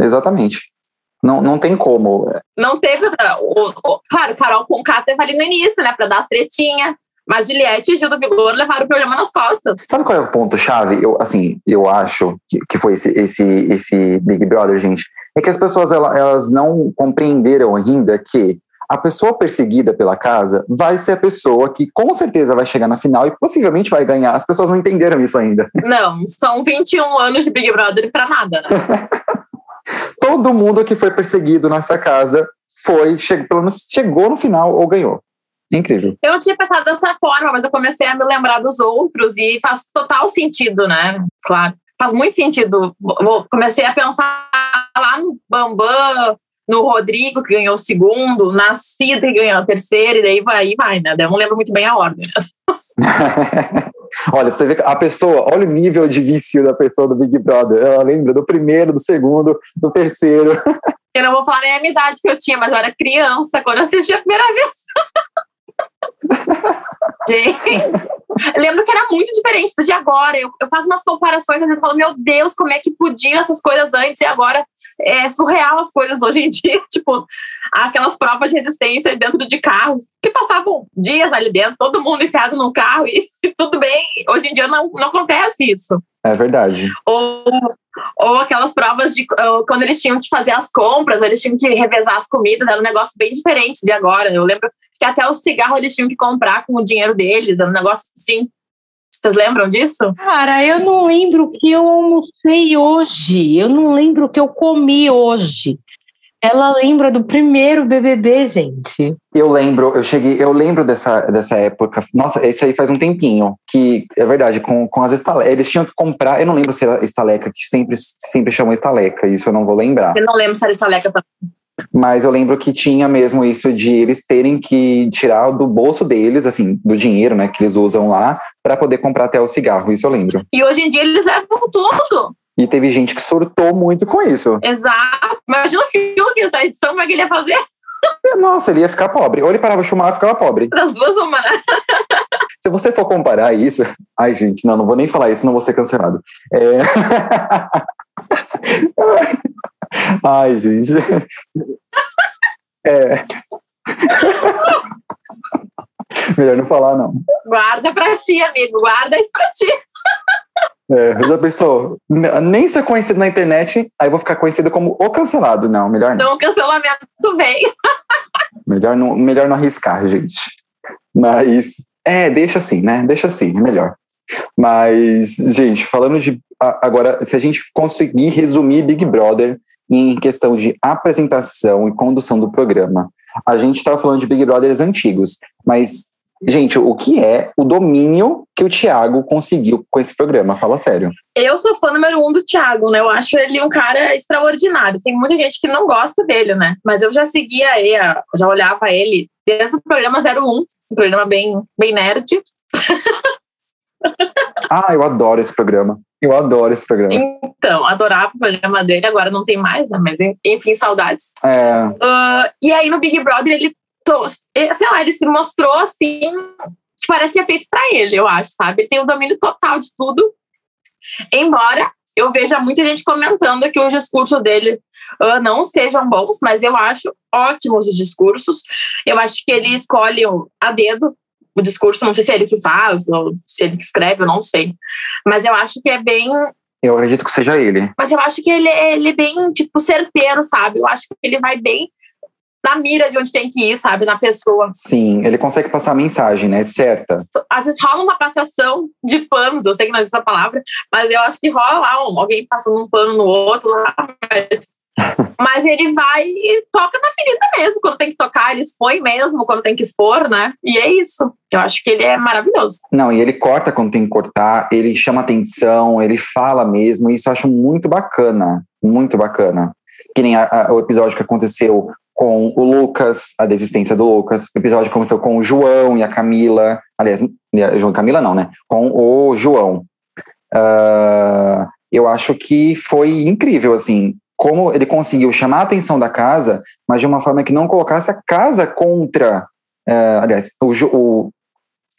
Exatamente. Não, não tem como. Não teve. O, o, claro, Carol com K teve ali no início, né, para dar as tretinhas. Mas Juliette e Gil do Vigor levaram o problema nas costas. Sabe qual é o ponto-chave? Eu, assim, eu acho que, que foi esse, esse, esse Big Brother, gente. É que as pessoas elas, elas não compreenderam ainda que a pessoa perseguida pela casa vai ser a pessoa que com certeza vai chegar na final e possivelmente vai ganhar. As pessoas não entenderam isso ainda. Não, são 21 anos de Big Brother para nada, né? todo mundo que foi perseguido nessa casa foi, chegou, pelo menos chegou no final ou ganhou. Incrível. Eu não tinha pensado dessa forma, mas eu comecei a me lembrar dos outros e faz total sentido, né? Claro. Faz muito sentido. Comecei a pensar lá no Bambam, no Rodrigo, que ganhou o segundo, na Cida, que ganhou o terceiro, e daí vai, vai, né? Eu não lembro muito bem a ordem. olha, você vê a pessoa, olha o nível de vício da pessoa do Big Brother. Ela lembra do primeiro, do segundo, do terceiro. Eu não vou falar nem a minha idade que eu tinha, mas eu era criança quando eu assisti a primeira vez. Gente, eu lembro que era muito diferente do de agora. Eu, eu faço umas comparações, às vezes falo, meu Deus, como é que podia essas coisas antes e agora é surreal as coisas hoje em dia. Tipo, aquelas provas de resistência dentro de carros que passavam dias ali dentro, todo mundo enfiado no carro e, e tudo bem. Hoje em dia não, não acontece isso. É verdade. Ou, ou aquelas provas de quando eles tinham que fazer as compras, eles tinham que revezar as comidas, era um negócio bem diferente de agora. Eu lembro que até o cigarro eles tinham que comprar com o dinheiro deles, era um negócio assim. Vocês lembram disso? Cara, eu não lembro o que eu almocei hoje. Eu não lembro o que eu comi hoje. Ela lembra do primeiro BBB, gente. Eu lembro, eu cheguei, eu lembro dessa, dessa época. Nossa, esse aí faz um tempinho. Que é verdade, com, com as estalecas. Eles tinham que comprar. Eu não lembro se era estaleca, que sempre, sempre chamam estaleca. Isso eu não vou lembrar. Eu não lembro se era estaleca também. Mas eu lembro que tinha mesmo isso de eles terem que tirar do bolso deles, assim, do dinheiro, né, que eles usam lá, para poder comprar até o cigarro. Isso eu lembro. E hoje em dia eles levam tudo. E teve gente que surtou muito com isso. Exato. Imagina o Fiuk, essa edição, como é que ele ia fazer? Nossa, ele ia ficar pobre. Ou ele parava de fumar e ficava pobre. Das duas, uma, né? Se você for comparar isso. Ai, gente, não, não vou nem falar isso, não vou ser cancelado. É... Ai, gente. É. Melhor não falar, não. Guarda pra ti, amigo. Guarda isso pra ti. É, já pensou? Nem ser conhecido na internet, aí vou ficar conhecido como o cancelado. Não, melhor não. Não, o cancelamento vem. Melhor não, melhor não arriscar, gente. Mas, é, deixa assim, né? Deixa assim, é melhor. Mas, gente, falando de. Agora, se a gente conseguir resumir Big Brother em questão de apresentação e condução do programa, a gente estava falando de Big Brothers antigos, mas, gente, o que é o domínio que o Thiago conseguiu com esse programa? Fala sério. Eu sou fã número um do Thiago, né? Eu acho ele um cara extraordinário. Tem muita gente que não gosta dele, né? Mas eu já seguia ele, já olhava ele desde o programa 01, um programa bem, bem nerd. ah, eu adoro esse programa. Eu adoro esse programa. Então, adorava o programa dele, agora não tem mais, né? Mas enfim, saudades. É. Uh, e aí no Big Brother ele, sei lá, ele se mostrou assim, que parece que é feito para ele, eu acho, sabe? Ele tem o domínio total de tudo. Embora eu veja muita gente comentando que o discurso dele uh, não sejam bons, mas eu acho ótimos os discursos. Eu acho que ele escolhe a dedo o discurso, não sei se é ele que faz, ou se ele que escreve, eu não sei. Mas eu acho que é bem. Eu acredito que seja ele. Mas eu acho que ele, ele é bem, tipo, certeiro, sabe? Eu acho que ele vai bem na mira de onde tem que ir, sabe? Na pessoa. Sim, ele consegue passar a mensagem, né? Certa. Às vezes rola uma passação de panos, eu sei que não existe essa palavra, mas eu acho que rola lá um, alguém passando um pano no outro lá, mas mas ele vai e toca na ferida mesmo. Quando tem que tocar, ele expõe mesmo, quando tem que expor, né? E é isso. Eu acho que ele é maravilhoso. Não, e ele corta quando tem que cortar, ele chama atenção, ele fala mesmo, isso eu acho muito bacana. Muito bacana. Que nem a, a, o episódio que aconteceu com o Lucas, a desistência do Lucas, o episódio que aconteceu com o João e a Camila. Aliás, João e Camila não, né? Com o João. Uh, eu acho que foi incrível, assim como ele conseguiu chamar a atenção da casa, mas de uma forma que não colocasse a casa contra, uh, aliás, o, o,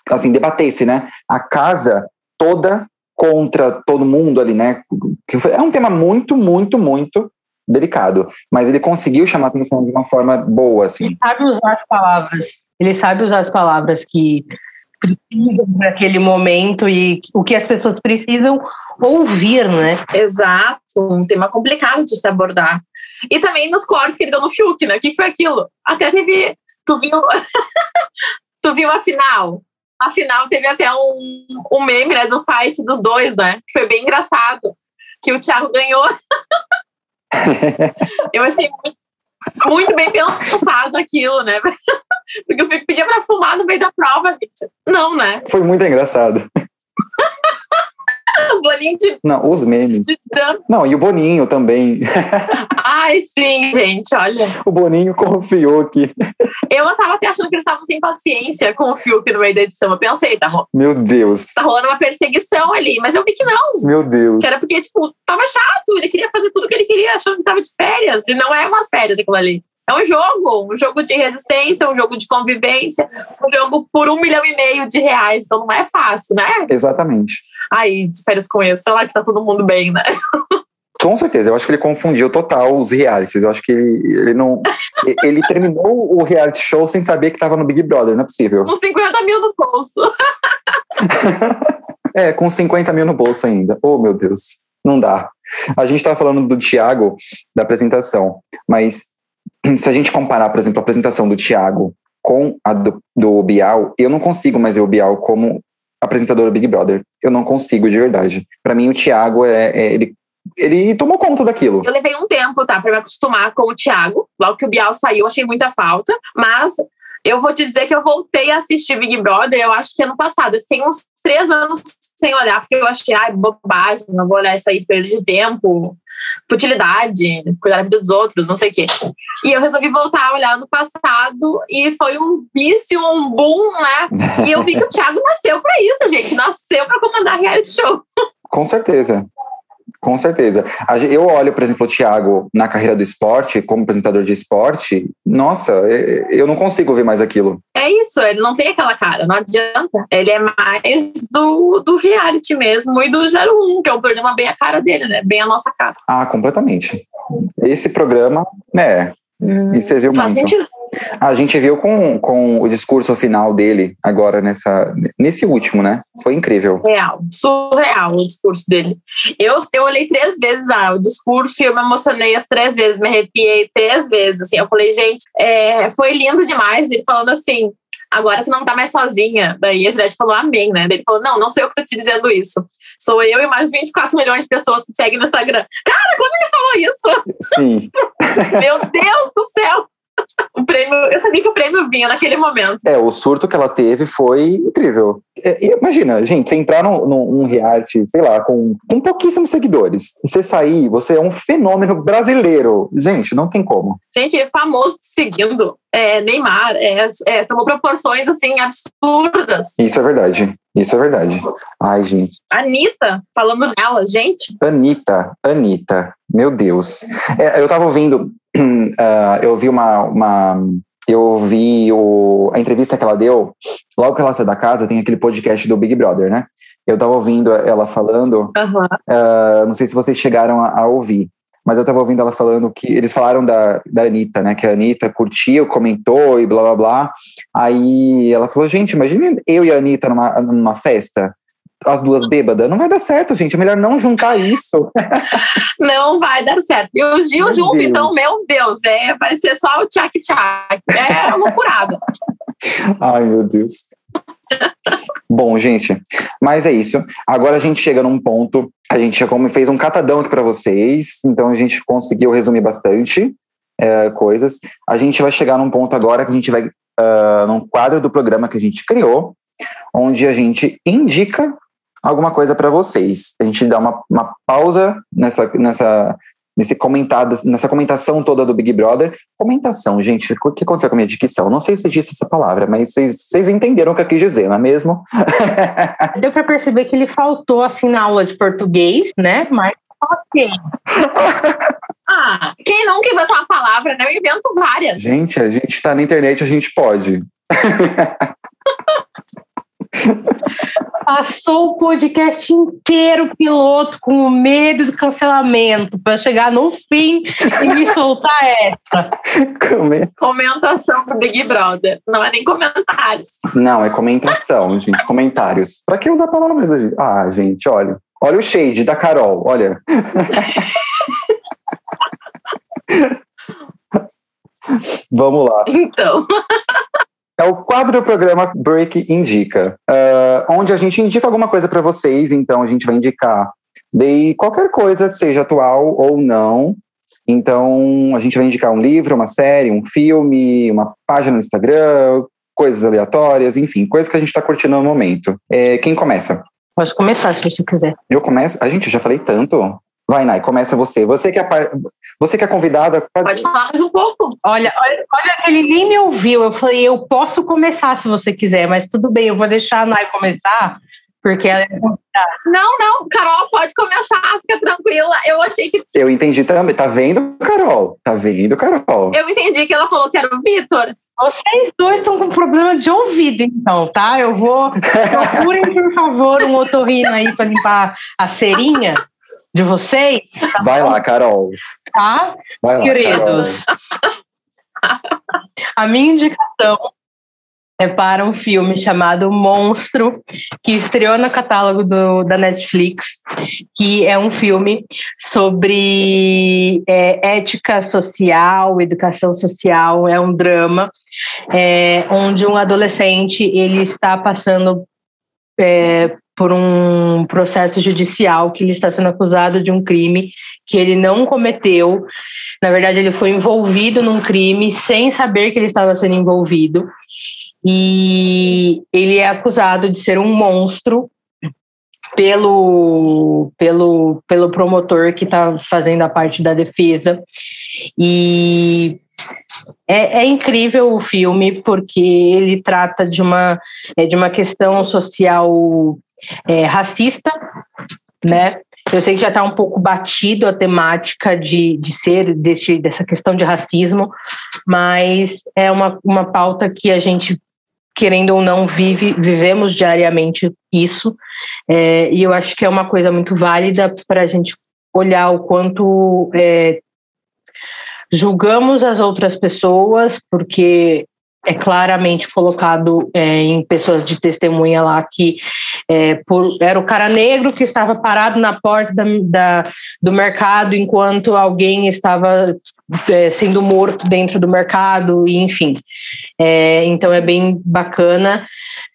assim, debatesse, né, a casa toda contra todo mundo ali, né, que é um tema muito, muito, muito delicado, mas ele conseguiu chamar a atenção de uma forma boa, assim. Ele sabe usar as palavras, ele sabe usar as palavras que precisam naquele momento e o que as pessoas precisam ouvir, né? Exato, um tema complicado de se abordar. E também nos cortes que ele deu no Fiuk, né? O que, foi aquilo? Até teve. Tu viu. tu viu a final? A final teve até um, um meme né, do fight dos dois, né? Que foi bem engraçado. Que o Thiago ganhou. Eu achei muito, muito bem pensado aquilo, né? Porque eu pedia pra fumar no meio da prova, gente. Não, né? Foi muito engraçado. O Boninho de, Não, os memes. de. Não, e o Boninho também. Ai, sim, gente, olha. O Boninho confiou que. Eu tava até achando que eles estavam sem paciência com o Fiuk no meio da edição. Eu pensei, tá, ro- Meu Deus. tá rolando uma perseguição ali. Mas eu vi que não. Meu Deus. Que era porque, tipo, tava chato. Ele queria fazer tudo o que ele queria, achando que tava de férias. E não é umas férias aquilo ali. É um jogo, um jogo de resistência, um jogo de convivência, um jogo por um milhão e meio de reais. Então não é fácil, né? Exatamente. Aí, de férias com esse, sei lá que tá todo mundo bem, né? Com certeza, eu acho que ele confundiu total os realities. Eu acho que ele, ele não. ele terminou o reality show sem saber que estava no Big Brother, não é possível. Com 50 mil no bolso. É, com 50 mil no bolso ainda. Oh, meu Deus. Não dá. A gente estava falando do Thiago, da apresentação, mas se a gente comparar, por exemplo, a apresentação do Thiago com a do, do Bial, eu não consigo mais ver o Bial como apresentador do Big Brother. Eu não consigo, de verdade. Para mim, o Thiago é, é- ele, ele tomou conta daquilo. Eu levei um tempo, tá, pra me acostumar com o Thiago. Logo que o Bial saiu, achei muita falta. Mas eu vou te dizer que eu voltei a assistir Big Brother, eu acho que ano passado. Eu fiquei uns três anos sem olhar, porque eu achei, ai, bobagem, não vou olhar isso aí, perda de tempo, futilidade, cuidar da vida dos outros, não sei o quê. E eu resolvi voltar a olhar no passado e foi um vício, um boom, né? E eu vi que o Thiago nasceu pra isso, gente. Nasceu pra comandar reality show. Com certeza. Com certeza. Eu olho, por exemplo, o Thiago na carreira do esporte, como apresentador de esporte, nossa, eu não consigo ver mais aquilo. É isso, ele não tem aquela cara, não adianta. Ele é mais do, do reality mesmo e do 01, que é um programa bem a cara dele, né? Bem a nossa cara. Ah, completamente. Esse programa, é, me serviu Faz muito. sentido. A gente viu com, com o discurso final dele agora nessa, nesse último, né? Foi incrível. Real, surreal o discurso dele. Eu, eu olhei três vezes ah, o discurso e eu me emocionei as três vezes, me arrepiei três vezes. Assim, eu falei, gente, é, foi lindo demais. Ele falando assim, agora você não tá mais sozinha. Daí a Juliette falou amém, né? Daí ele falou, não, não sou eu que tô te dizendo isso. Sou eu e mais 24 milhões de pessoas que te seguem no Instagram. Cara, quando ele falou isso, Sim. meu Deus do céu! O prêmio, eu sabia que o prêmio vinha naquele momento. É, o surto que ela teve foi incrível. É, imagina, gente, você entrar num, num reality, sei lá, com, com pouquíssimos seguidores, e você sair, você é um fenômeno brasileiro. Gente, não tem como. Gente, é famoso seguindo. É, Neymar é, é, tomou proporções assim absurdas. Isso é verdade. Isso é verdade. Ai, gente. Anitta, falando nela, gente, Anitta, Anitta, meu Deus. É, eu tava ouvindo, ah, eu vi uma, uma eu vi o, a entrevista que ela deu, logo que ela saiu da casa, tem aquele podcast do Big Brother, né? Eu tava ouvindo ela falando, Aham. ah, não sei se vocês chegaram a, a ouvir, mas eu tava ouvindo ela falando que eles falaram da, da Anitta, né? Que a Anitta curtiu, comentou e blá blá blá. Aí ela falou, gente, imagina eu e a Anitta numa, numa festa, as duas bêbadas. Não vai dar certo, gente. É melhor não juntar isso. não vai dar certo. E o Gil Meu junto, Deus. então, meu Deus, é, vai ser só o tchac-tchac. É loucurada. Ai, meu Deus. Bom, gente, mas é isso. Agora a gente chega num ponto. A gente fez um catadão aqui para vocês, então a gente conseguiu resumir bastante é, coisas. A gente vai chegar num ponto agora que a gente vai ah, num quadro do programa que a gente criou, onde a gente indica alguma coisa para vocês. A gente dá uma, uma pausa nessa, nessa, nesse comentado, nessa comentação toda do Big Brother. Comentação, gente, o que aconteceu com a minha dicção? Não sei se disse essa palavra, mas vocês, vocês entenderam o que eu quis dizer, não é mesmo? Deu pra perceber que ele faltou assim na aula de português, né? Mas ok. Ah, quem nunca inventou uma palavra, né? Eu invento várias. Gente, a gente tá na internet, a gente pode. Passou o podcast inteiro piloto com medo do cancelamento para chegar no fim e me soltar essa. Come- Comentação pro Big Brother. Não é nem comentários. Não, é comentação, gente, comentários. Pra que usar palavras? Ah, gente, olha. Olha o shade da Carol, olha. Vamos lá. Então, É o quadro do programa Break Indica, ah, onde a gente indica alguma coisa para vocês. Então, a gente vai indicar de qualquer coisa, seja atual ou não. Então, a gente vai indicar um livro, uma série, um filme, uma página no Instagram, coisas aleatórias, enfim, coisas que a gente está curtindo no momento. É, quem começa? Pode começar, se você quiser. Eu começo? A gente, já falei tanto. Vai, Nai, começa você. Você que é, par... você que é convidada. Pode falar mais um pouco. Olha, olha, olha, ele nem me ouviu. Eu falei, eu posso começar se você quiser, mas tudo bem, eu vou deixar a Nai começar, porque ela é convidada. Não, não, Carol, pode começar, fica tranquila. Eu achei que. Eu entendi também. Tá vendo, Carol? Tá vendo, Carol? Eu entendi que ela falou que era o Vitor. Vocês dois estão com problema de ouvido, então, tá? Eu vou. Procurem, por favor, um otorrino aí para limpar a cerinha de vocês. Tá Vai lá, Carol. Tá? Vai lá, Queridos. A minha indicação é para um filme chamado Monstro, que estreou no catálogo do, da Netflix, que é um filme sobre é, ética social, educação social, é um drama, é, onde um adolescente ele está passando é, por um processo judicial que ele está sendo acusado de um crime que ele não cometeu. Na verdade, ele foi envolvido num crime sem saber que ele estava sendo envolvido. E ele é acusado de ser um monstro pelo, pelo, pelo promotor que está fazendo a parte da defesa. E é, é, incrível o filme porque ele trata de uma, é, de uma questão social é, racista, né? Eu sei que já está um pouco batido a temática de, de ser desse, dessa questão de racismo, mas é uma, uma pauta que a gente, querendo ou não, vive, vivemos diariamente isso, é, e eu acho que é uma coisa muito válida para a gente olhar o quanto é, julgamos as outras pessoas, porque é claramente colocado é, em pessoas de testemunha lá que é, por, era o cara negro que estava parado na porta da, da do mercado enquanto alguém estava é, sendo morto dentro do mercado, e enfim. É, então é bem bacana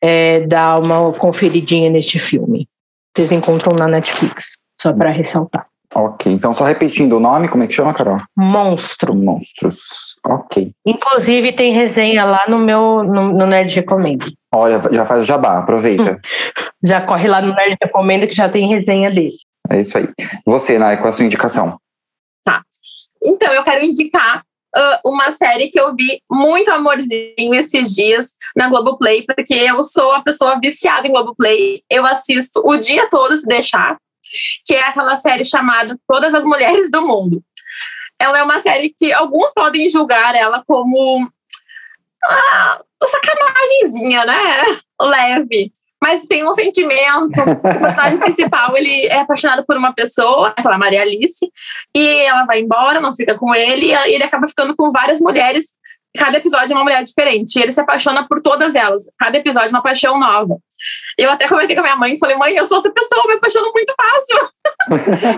é, dar uma conferidinha neste filme. Vocês encontram na Netflix, só para ressaltar. Ok, então só repetindo o nome, como é que chama, Carol? Monstro. Monstros. Ok. Inclusive tem resenha lá no meu no, no Nerd Recomendo. Olha, já faz o jabá, aproveita. já corre lá no Nerd Recomendo que já tem resenha dele. É isso aí. Você, Nai, qual a sua indicação? Tá. Então, eu quero indicar uh, uma série que eu vi muito amorzinho esses dias na Globoplay, porque eu sou a pessoa viciada em Globoplay. Eu assisto o dia todo se deixar que é aquela série chamada Todas as Mulheres do Mundo. Ela é uma série que alguns podem julgar ela como ah, sacanagemzinha, né? Leve. Mas tem um sentimento. O personagem principal ele é apaixonado por uma pessoa, pela Maria Alice, e ela vai embora, não fica com ele, e ele acaba ficando com várias mulheres cada episódio é uma mulher diferente. E ele se apaixona por todas elas. Cada episódio é uma paixão nova. Eu até comentei com a minha mãe e falei, mãe, eu sou essa pessoa, eu me apaixono muito fácil.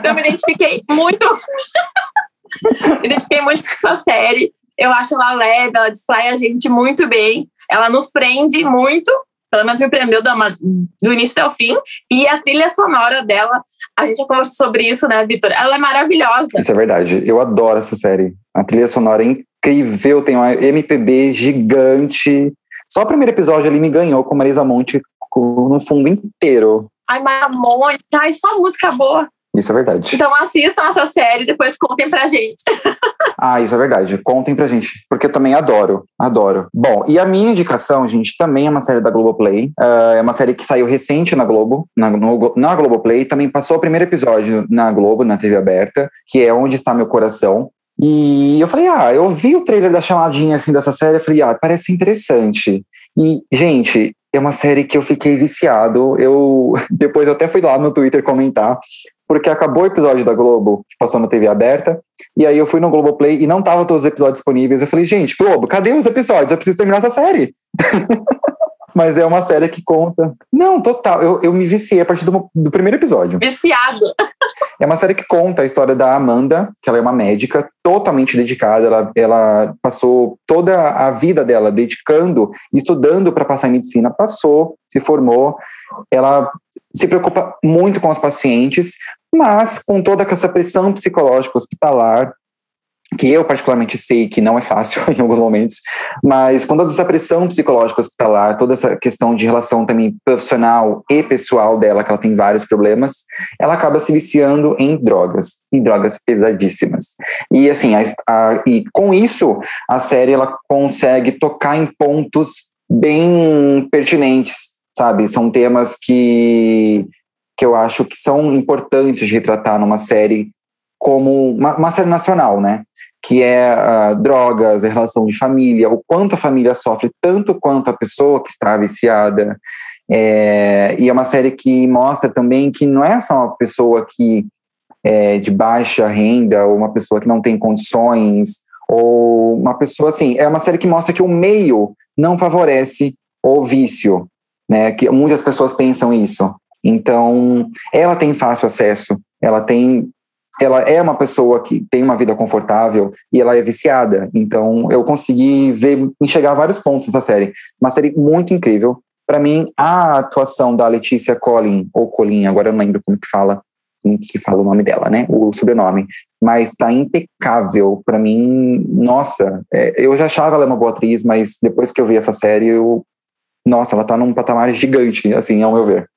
eu me identifiquei muito. me identifiquei muito com a série. Eu acho ela leve, ela distrai a gente muito bem. Ela nos prende muito. Pelo menos me prendeu do início até o fim. E a trilha sonora dela, a gente já conversou sobre isso, né, Vitor? Ela é maravilhosa. Isso é verdade. Eu adoro essa série. A trilha sonora é incrível, tem uma MPB gigante. Só o primeiro episódio ali me ganhou com Marisa Monte no fundo inteiro. Ai, Marisa Monte, ai, só música boa. Isso é verdade. Então assistam essa série depois contem pra gente. ah, isso é verdade. Contem pra gente, porque eu também adoro, adoro. Bom, e a minha indicação, gente, também é uma série da Globoplay. Uh, é uma série que saiu recente na Globo, na, no, na Globoplay. Também passou o primeiro episódio na Globo, na TV aberta, que é Onde Está Meu Coração. E eu falei, ah, eu vi o trailer da chamadinha assim dessa série, eu falei, ah, parece interessante. E, gente, é uma série que eu fiquei viciado. Eu depois eu até fui lá no Twitter comentar, porque acabou o episódio da Globo, que passou na TV aberta, e aí eu fui no Globoplay e não tava todos os episódios disponíveis. Eu falei, gente, Globo, cadê os episódios? Eu preciso terminar essa série. Mas é uma série que conta. Não, total. Eu, eu me viciei a partir do, do primeiro episódio. Viciado. É uma série que conta a história da Amanda, que ela é uma médica totalmente dedicada. Ela, ela passou toda a vida dela dedicando, estudando para passar em medicina. Passou, se formou. Ela se preocupa muito com os pacientes, mas com toda essa pressão psicológica hospitalar, que eu particularmente sei que não é fácil em alguns momentos, mas com toda essa pressão psicológica hospitalar, toda essa questão de relação também profissional e pessoal dela, que ela tem vários problemas, ela acaba se viciando em drogas, em drogas pesadíssimas. E assim, a, a, e com isso, a série ela consegue tocar em pontos bem pertinentes, sabe? São temas que que eu acho que são importantes de retratar numa série como uma, uma série nacional, né? que é uh, drogas, a relação de família, o quanto a família sofre, tanto quanto a pessoa que está viciada. É, e é uma série que mostra também que não é só uma pessoa que é de baixa renda, ou uma pessoa que não tem condições, ou uma pessoa assim. É uma série que mostra que o meio não favorece o vício, né? Que muitas pessoas pensam isso. Então, ela tem fácil acesso, ela tem ela é uma pessoa que tem uma vida confortável e ela é viciada. Então, eu consegui ver, enxergar vários pontos dessa série. Uma série muito incrível. Para mim, a atuação da Letícia Collin, ou Colin, agora eu não lembro como que fala, como que fala o nome dela, né? O sobrenome. Mas tá impecável. Para mim, nossa, é, eu já achava ela uma boa atriz, mas depois que eu vi essa série, eu, nossa, ela tá num patamar gigante, assim, ao meu ver.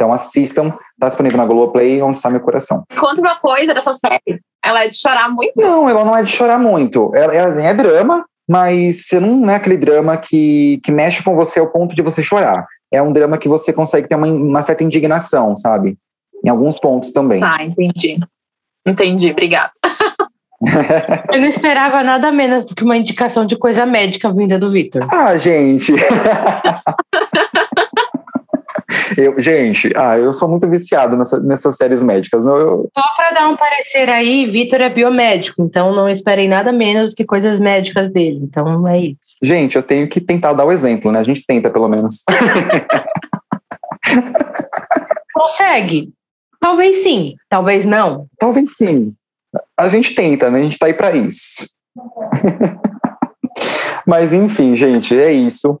Então assistam, tá disponível na Globoplay, onde está meu coração. Conta uma coisa dessa série. Ela é de chorar muito? Não, ela não é de chorar muito. Ela, ela assim, é drama, mas você não é aquele drama que, que mexe com você ao ponto de você chorar. É um drama que você consegue ter uma, uma certa indignação, sabe? Em alguns pontos também. Ah, entendi. Entendi, obrigada. Eu não esperava nada menos do que uma indicação de coisa médica vinda do Victor. Ah, gente. Eu, gente, ah, eu sou muito viciado nessa, nessas séries médicas. Eu... Só para dar um parecer aí, Vitor é biomédico, então não esperei nada menos do que coisas médicas dele. Então é isso. Gente, eu tenho que tentar dar o exemplo, né? A gente tenta, pelo menos. Consegue? Talvez sim, talvez não. Talvez sim. A gente tenta, né? A gente tá aí para isso. Mas enfim, gente, é isso.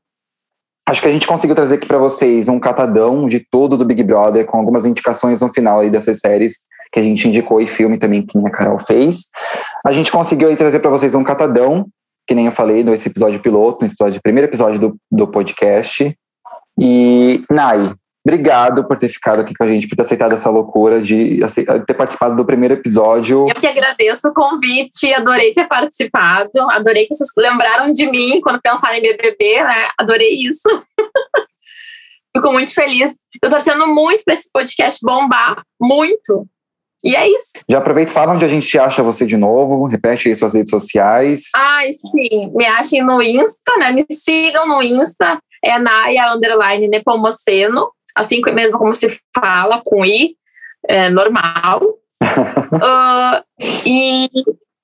Acho que a gente conseguiu trazer aqui para vocês um catadão de tudo do Big Brother, com algumas indicações no final aí dessas séries que a gente indicou e filme também que a Carol fez. A gente conseguiu aí trazer para vocês um catadão, que nem eu falei nesse episódio piloto, no episódio, primeiro episódio do, do podcast. E, Nai, Obrigado por ter ficado aqui com a gente, por ter aceitado essa loucura de ter participado do primeiro episódio. Eu que agradeço o convite, adorei ter participado, adorei que vocês lembraram de mim quando pensaram em BBB, né? Adorei isso. Fico muito feliz. Eu torcendo muito para esse podcast bombar, muito. E é isso. Já aproveita e fala onde a gente acha você de novo. Repete aí suas redes sociais. Ai, sim. Me achem no Insta, né? Me sigam no Insta. É Naya Underline Nepomuceno assim mesmo como se fala, com I, é normal. uh, e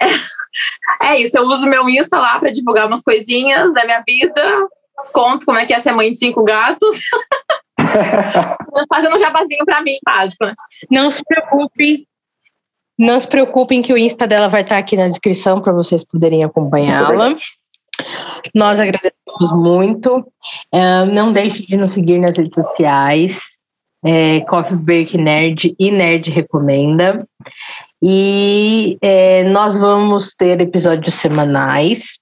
é isso, eu uso meu Insta lá para divulgar umas coisinhas da minha vida, conto como é que é ser mãe de cinco gatos. Fazendo um jabazinho para mim, básico. Né? Não se preocupem, não se preocupem que o Insta dela vai estar aqui na descrição para vocês poderem acompanhá-la. Nós agradecemos muito. Uh, não deixe de nos seguir nas redes sociais. É, Coffee Break Nerd e Nerd Recomenda. E é, nós vamos ter episódios semanais.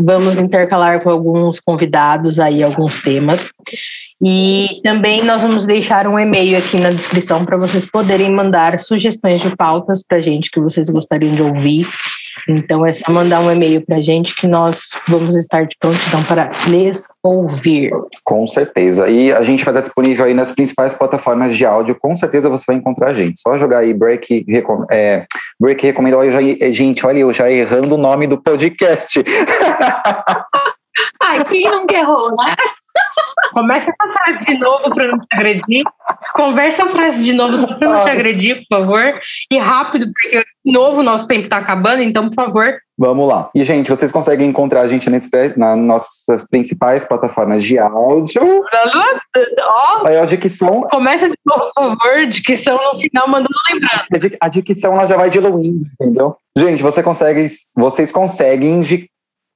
Vamos intercalar com alguns convidados aí, alguns temas. E também nós vamos deixar um e-mail aqui na descrição para vocês poderem mandar sugestões de pautas para gente que vocês gostariam de ouvir então é só mandar um e-mail para a gente que nós vamos estar de prontidão para lhes ouvir. Com certeza. E a gente vai estar disponível aí nas principais plataformas de áudio. Com certeza você vai encontrar a gente. Só jogar aí Break, é, break Recomenda. Olha, já, gente, olha eu já errando o nome do podcast. Ai, quem não errou, né? Começa essa frase de novo para não te agredir. Conversa a frase de novo só para não te agredir, por favor. E rápido, porque de novo o nosso tempo está acabando, então, por favor. Vamos lá. E, gente, vocês conseguem encontrar a gente nas nossas principais plataformas de áudio. Aí a dicção. Começa de novo, por favor. Dicção no final, mandando lembrando. A dicção ela já vai diluindo, entendeu? Gente, você consegue, vocês conseguem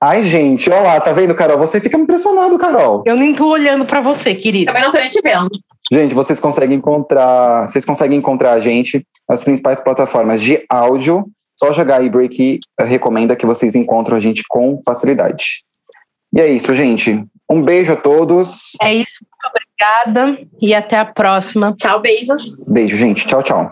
Ai, gente, olha lá, tá vendo, Carol? Você fica impressionado, Carol. Eu nem tô olhando para você, querida. Também não tô te vendo. Gente, vocês conseguem encontrar, vocês conseguem encontrar a gente nas principais plataformas de áudio. Só jogar aí Break recomenda que vocês encontram a gente com facilidade. E é isso, gente. Um beijo a todos. É isso, muito obrigada e até a próxima. Tchau, beijos. Beijo, gente. Tchau, tchau.